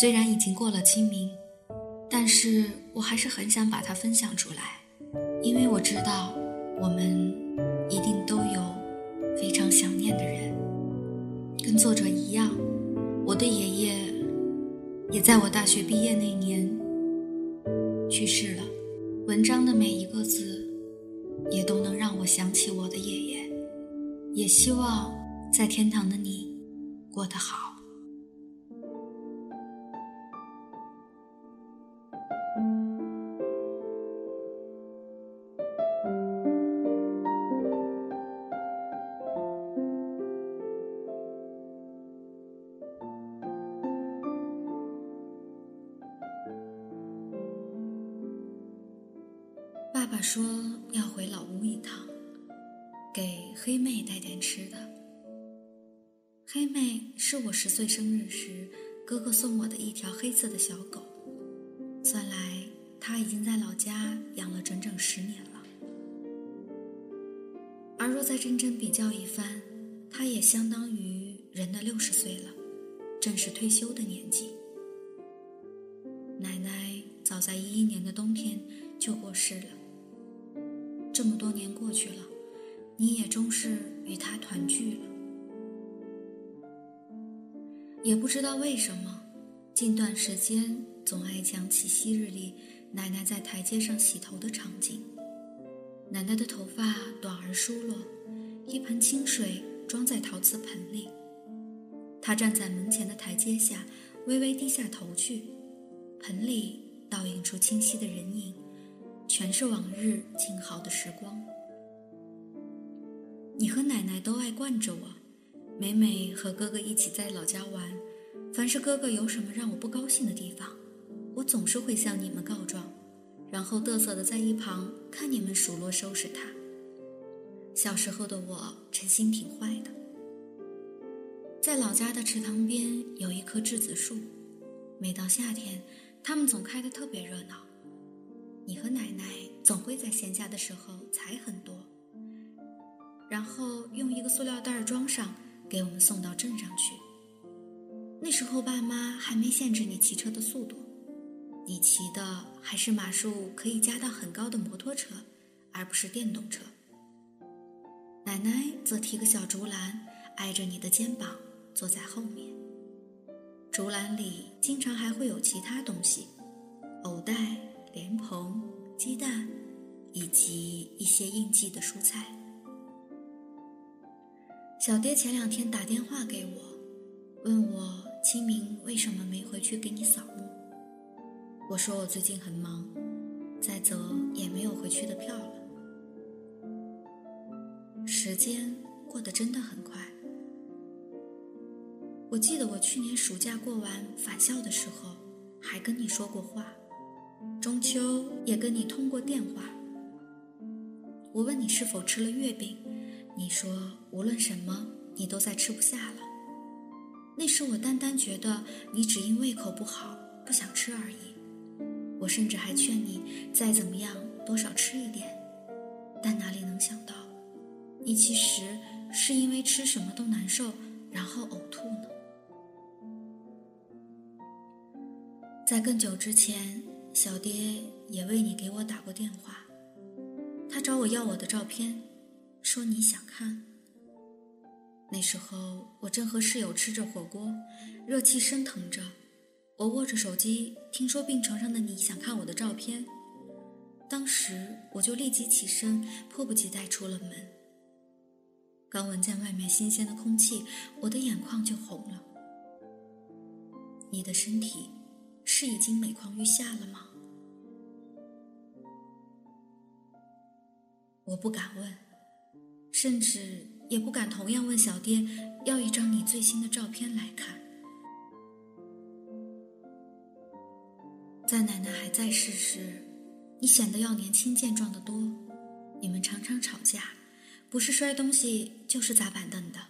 虽然已经过了清明，但是我还是很想把它分享出来，因为我知道我们一定都有非常想念的人。跟作者一样，我的爷爷也在我大学毕业那年去世了。文章的每一个字，也都能让我想起我的爷爷。也希望在天堂的你过得好。爸说要回老屋一趟，给黑妹带点吃的。黑妹是我十岁生日时哥哥送我的一条黑色的小狗，算来它已经在老家养了整整十年了。而若再认真比较一番，它也相当于人的六十岁了，正是退休的年纪。这么多年过去了，你也终是与他团聚了。也不知道为什么，近段时间总爱讲起昔日里奶奶在台阶上洗头的场景。奶奶的头发短而疏落，一盆清水装在陶瓷盆里。她站在门前的台阶下，微微低下头去，盆里倒映出清晰的人影。全是往日静好的时光。你和奶奶都爱惯着我，每每和哥哥一起在老家玩，凡是哥哥有什么让我不高兴的地方，我总是会向你们告状，然后嘚瑟的在一旁看你们数落收拾他。小时候的我真心挺坏的。在老家的池塘边有一棵栀子树，每到夏天，它们总开得特别热闹。你和奶奶总会在闲暇的时候采很多，然后用一个塑料袋装上，给我们送到镇上去。那时候爸妈还没限制你骑车的速度，你骑的还是码数可以加到很高的摩托车，而不是电动车。奶奶则提个小竹篮，挨着你的肩膀坐在后面。竹篮里经常还会有其他东西，藕带。莲蓬、鸡蛋，以及一些应季的蔬菜。小爹前两天打电话给我，问我清明为什么没回去给你扫墓。我说我最近很忙，再则也没有回去的票了。时间过得真的很快。我记得我去年暑假过完返校的时候，还跟你说过话。中秋也跟你通过电话，我问你是否吃了月饼，你说无论什么你都在吃不下了。那时我单单觉得你只因胃口不好不想吃而已，我甚至还劝你再怎么样多少吃一点，但哪里能想到，你其实是因为吃什么都难受，然后呕吐呢。在更久之前。小爹也为你给我打过电话，他找我要我的照片，说你想看。那时候我正和室友吃着火锅，热气升腾着，我握着手机，听说病床上的你想看我的照片，当时我就立即起身，迫不及待出了门。刚闻见外面新鲜的空气，我的眼眶就红了。你的身体。是已经每况愈下了吗？我不敢问，甚至也不敢同样问小爹要一张你最新的照片来看。在奶奶还在世时，你显得要年轻健壮的多。你们常常吵架，不是摔东西就是砸板凳的。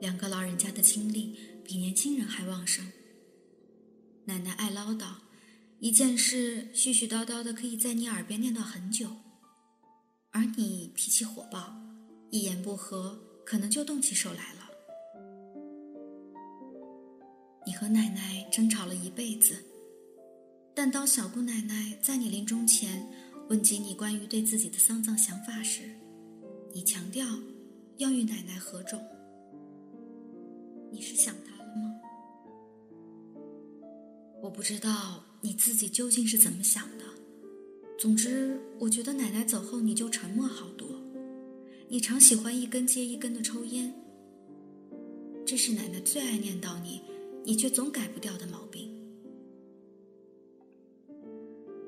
两个老人家的精力比年轻人还旺盛。奶奶爱唠叨，一件事絮絮叨叨的可以在你耳边念叨很久，而你脾气火爆，一言不合可能就动起手来了。你和奶奶争吵了一辈子，但当小姑奶奶在你临终前问及你关于对自己的丧葬想法时，你强调要与奶奶合冢。你是想她不知道你自己究竟是怎么想的。总之，我觉得奶奶走后你就沉默好多。你常喜欢一根接一根的抽烟，这是奶奶最爱念叨你。你却总改不掉的毛病。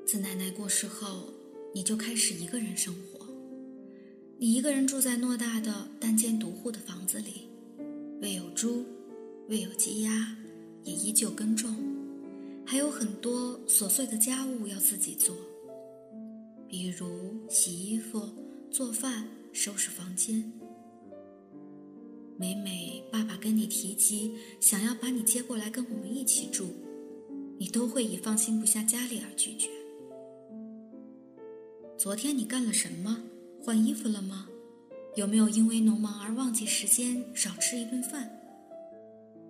自奶奶过世后，你就开始一个人生活。你一个人住在偌大的单间独户的房子里，未有猪，未有鸡鸭，也依旧耕种，还有很多琐碎的家务要自己做，比如洗衣服、做饭、收拾房间。每每爸爸跟你提及想要把你接过来跟我们一起住，你都会以放心不下家里而拒绝。昨天你干了什么？换衣服了吗？有没有因为农忙而忘记时间少吃一顿饭？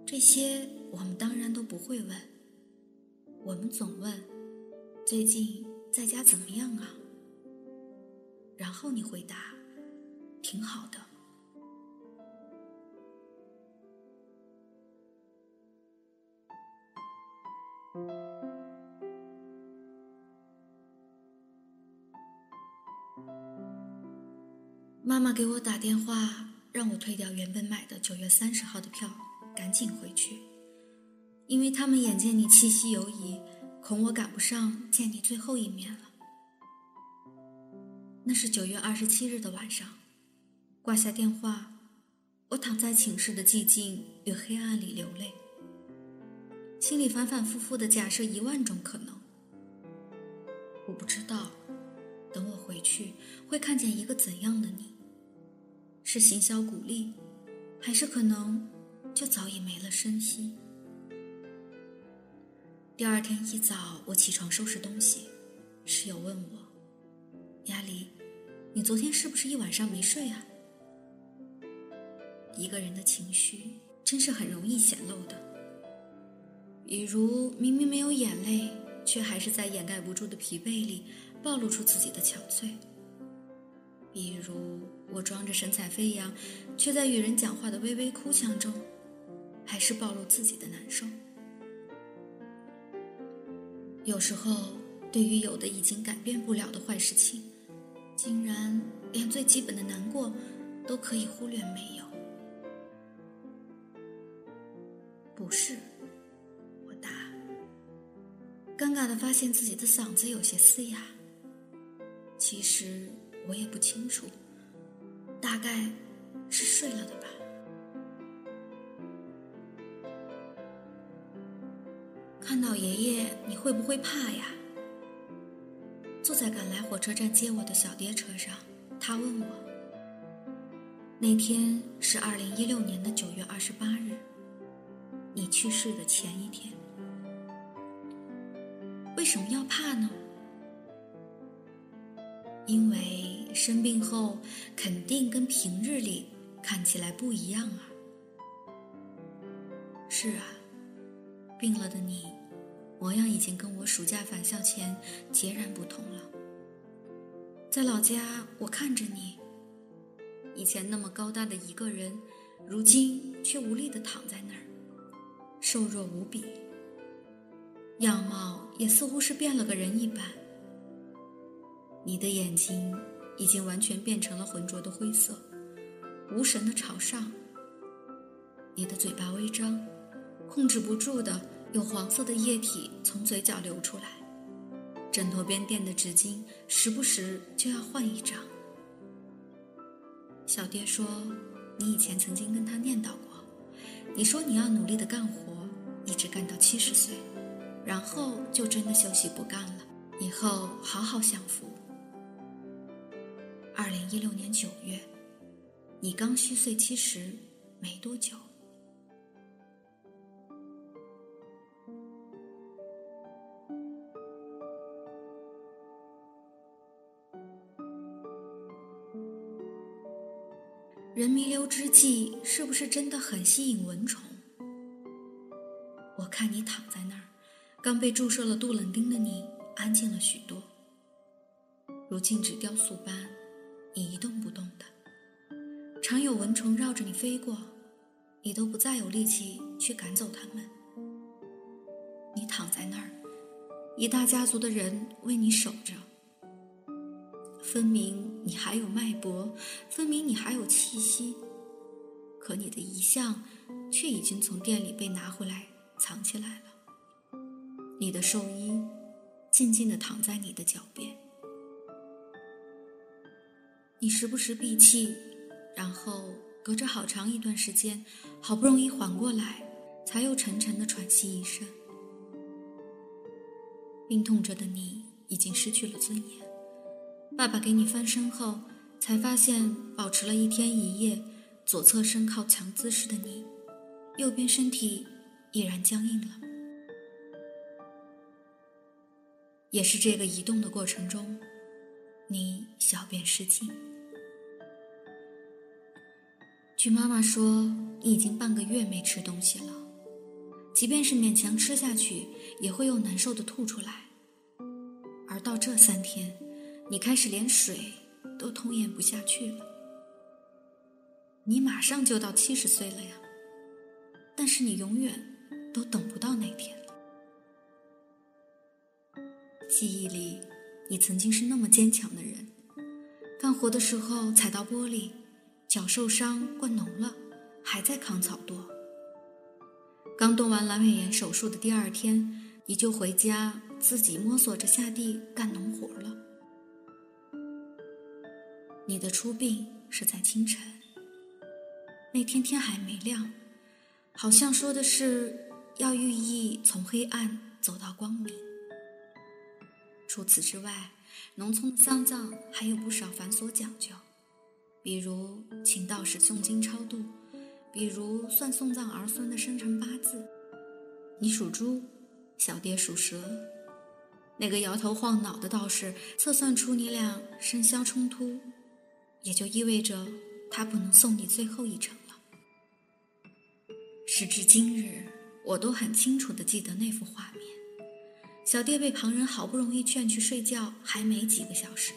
这些我们当然都不会问。我们总问：最近在家怎么样啊？然后你回答：挺好的。妈妈给我打电话，让我退掉原本买的九月三十号的票，赶紧回去，因为他们眼见你气息游移，恐我赶不上见你最后一面了。那是九月二十七日的晚上，挂下电话，我躺在寝室的寂静与黑暗里流泪。心里反反复复的假设一万种可能，我不知道，等我回去会看见一个怎样的你？是行销鼓励，还是可能就早已没了声息？第二天一早，我起床收拾东西，室友问我：“亚丽，你昨天是不是一晚上没睡啊？”一个人的情绪真是很容易显露的。比如明明没有眼泪，却还是在掩盖不住的疲惫里暴露出自己的憔悴；比如我装着神采飞扬，却在与人讲话的微微哭腔中，还是暴露自己的难受。有时候，对于有的已经改变不了的坏事情，竟然连最基本的难过都可以忽略没有。不是。我答尴尬的发现自己的嗓子有些嘶哑。其实我也不清楚，大概是睡了的吧。看到爷爷，你会不会怕呀？坐在赶来火车站接我的小爹车上，他问我：“那天是二零一六年的九月二十八日，你去世的前一天。”为什么要怕呢？因为生病后肯定跟平日里看起来不一样啊。是啊，病了的你，模样已经跟我暑假返校前截然不同了。在老家，我看着你，以前那么高大的一个人，如今却无力的躺在那儿，瘦弱无比。样貌也似乎是变了个人一般。你的眼睛已经完全变成了浑浊的灰色，无神的朝上。你的嘴巴微张，控制不住的有黄色的液体从嘴角流出来。枕头边垫的纸巾时不时就要换一张。小爹说，你以前曾经跟他念叨过，你说你要努力的干活，一直干到七十岁。然后就真的休息不干了，以后好好享福。二零一六年九月，你刚虚岁七十没多久。人弥留之际，是不是真的很吸引蚊虫？我看你躺在那儿，刚被注射了杜冷丁的你，安静了许多，如静止雕塑般，你一动不动的。常有蚊虫绕着你飞过，你都不再有力气去赶走它们。你躺在那儿，一大家族的人为你守着。分明你还有脉搏，分明你还有气息，可你的遗像却已经从店里被拿回来藏起来了。你的寿衣静静地躺在你的脚边，你时不时闭气，然后隔着好长一段时间，好不容易缓过来，才又沉沉地喘息一声。病痛着的你已经失去了尊严。爸爸给你翻身后，才发现保持了一天一夜左侧身靠墙姿势的你，右边身体已然僵硬了。也是这个移动的过程中，你小便失禁。据妈妈说，你已经半个月没吃东西了，即便是勉强吃下去，也会又难受的吐出来。而到这三天。你开始连水都吞咽不下去了，你马上就到七十岁了呀，但是你永远都等不到那天了。记忆里，你曾经是那么坚强的人，干活的时候踩到玻璃，脚受伤灌脓了，还在扛草垛。刚动完阑尾炎手术的第二天，你就回家自己摸索着下地干农活了。你的出殡是在清晨，那天天还没亮，好像说的是要寓意从黑暗走到光明。除此之外，农村丧葬还有不少繁琐讲究，比如请道士诵经超度，比如算送葬儿孙的生辰八字。你属猪，小爹属蛇，那个摇头晃脑的道士测算出你俩生肖冲突。也就意味着他不能送你最后一程了。时至今日，我都很清楚的记得那幅画面：小爹被旁人好不容易劝去睡觉，还没几个小时，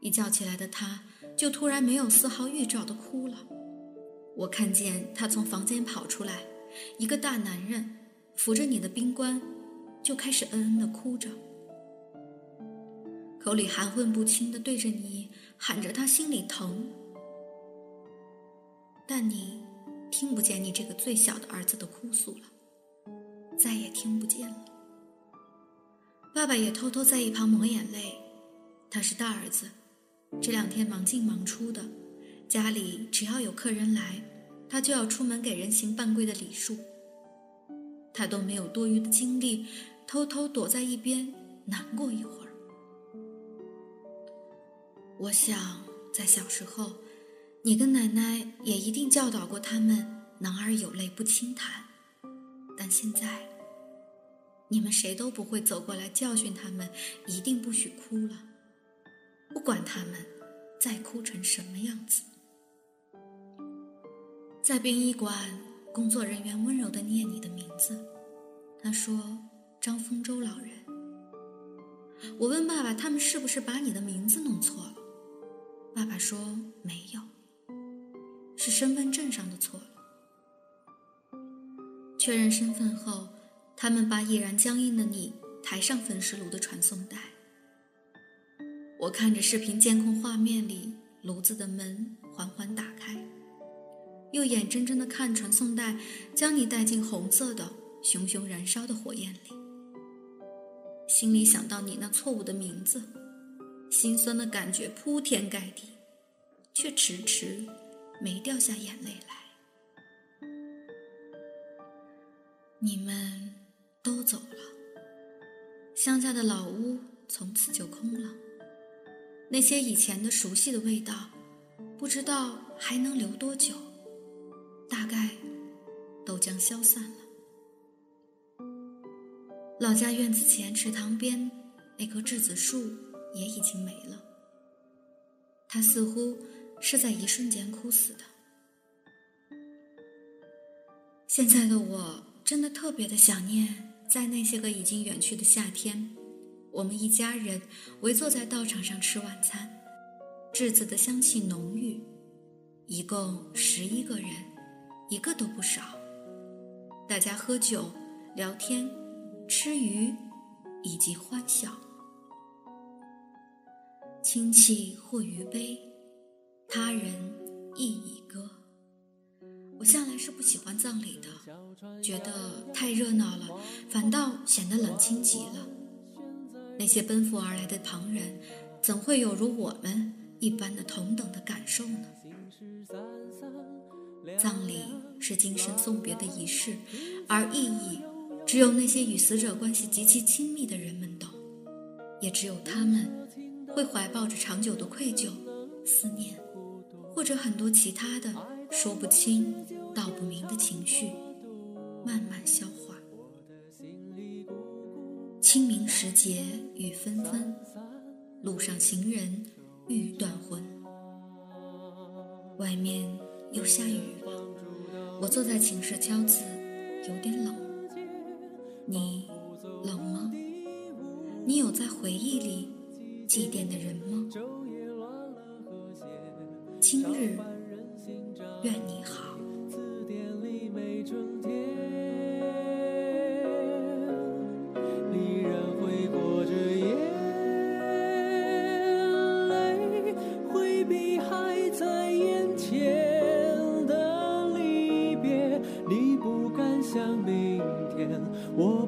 一觉起来的他，就突然没有丝毫预兆的哭了。我看见他从房间跑出来，一个大男人扶着你的冰棺，就开始嗯嗯的哭着。口里含混不清的对着你喊着，他心里疼，但你听不见你这个最小的儿子的哭诉了，再也听不见了。爸爸也偷偷在一旁抹眼泪，他是大儿子，这两天忙进忙出的，家里只要有客人来，他就要出门给人行半跪的礼数，他都没有多余的精力，偷偷躲在一边难过一会儿。我想，在小时候，你跟奶奶也一定教导过他们“男儿有泪不轻弹”，但现在，你们谁都不会走过来教训他们，一定不许哭了，不管他们再哭成什么样子。在殡仪馆，工作人员温柔地念你的名字，他说：“张丰周老人。”我问爸爸：“他们是不是把你的名字弄错了？”爸爸说：“没有，是身份证上的错了。”确认身份后，他们把已然僵硬的你抬上焚尸炉的传送带。我看着视频监控画面里炉子的门缓缓打开，又眼睁睁地看传送带将你带进红色的熊熊燃烧的火焰里，心里想到你那错误的名字。心酸的感觉铺天盖地，却迟迟没掉下眼泪来。你们都走了，乡下的老屋从此就空了。那些以前的熟悉的味道，不知道还能留多久，大概都将消散了。老家院子前池塘边那棵栀子树也已经没了，它似乎是在一瞬间枯死的。现在的我真的特别的想念，在那些个已经远去的夏天，我们一家人围坐在道场上吃晚餐，栀子的香气浓郁，一共十一个人，一个都不少，大家喝酒聊天。吃鱼，以及欢笑。亲戚或余悲，他人亦已歌。我向来是不喜欢葬礼的，觉得太热闹了，反倒显得冷清极了。那些奔赴而来的旁人，怎会有如我们一般的同等的感受呢？葬礼是精神送别的仪式，而意义。只有那些与死者关系极其亲密的人们懂，也只有他们会怀抱着长久的愧疚、思念，或者很多其他的说不清道不明的情绪，慢慢消化。清明时节雨纷纷，路上行人欲断魂。外面又下雨了，我坐在寝室敲字，有点冷。你冷吗？你有在回忆里祭奠的人吗？今日愿你好。字典里每春天我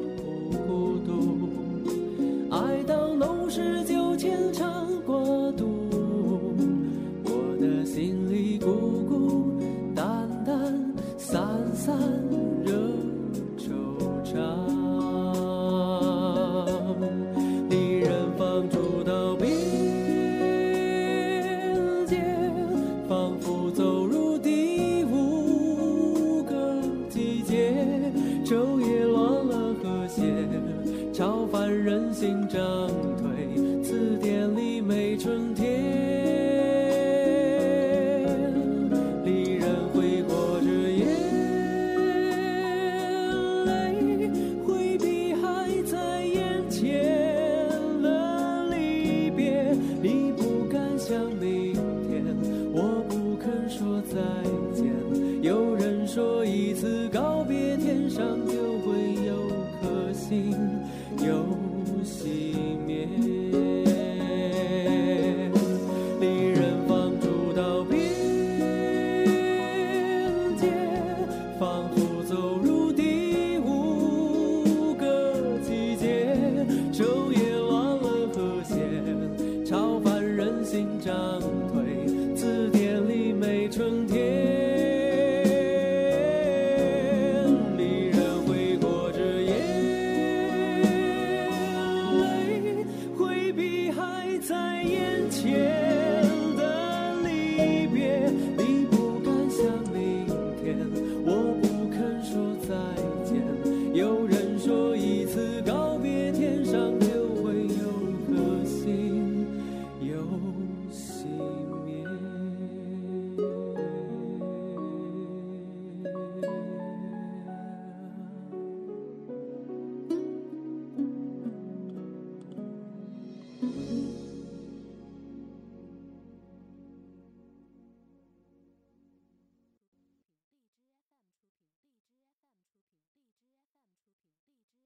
有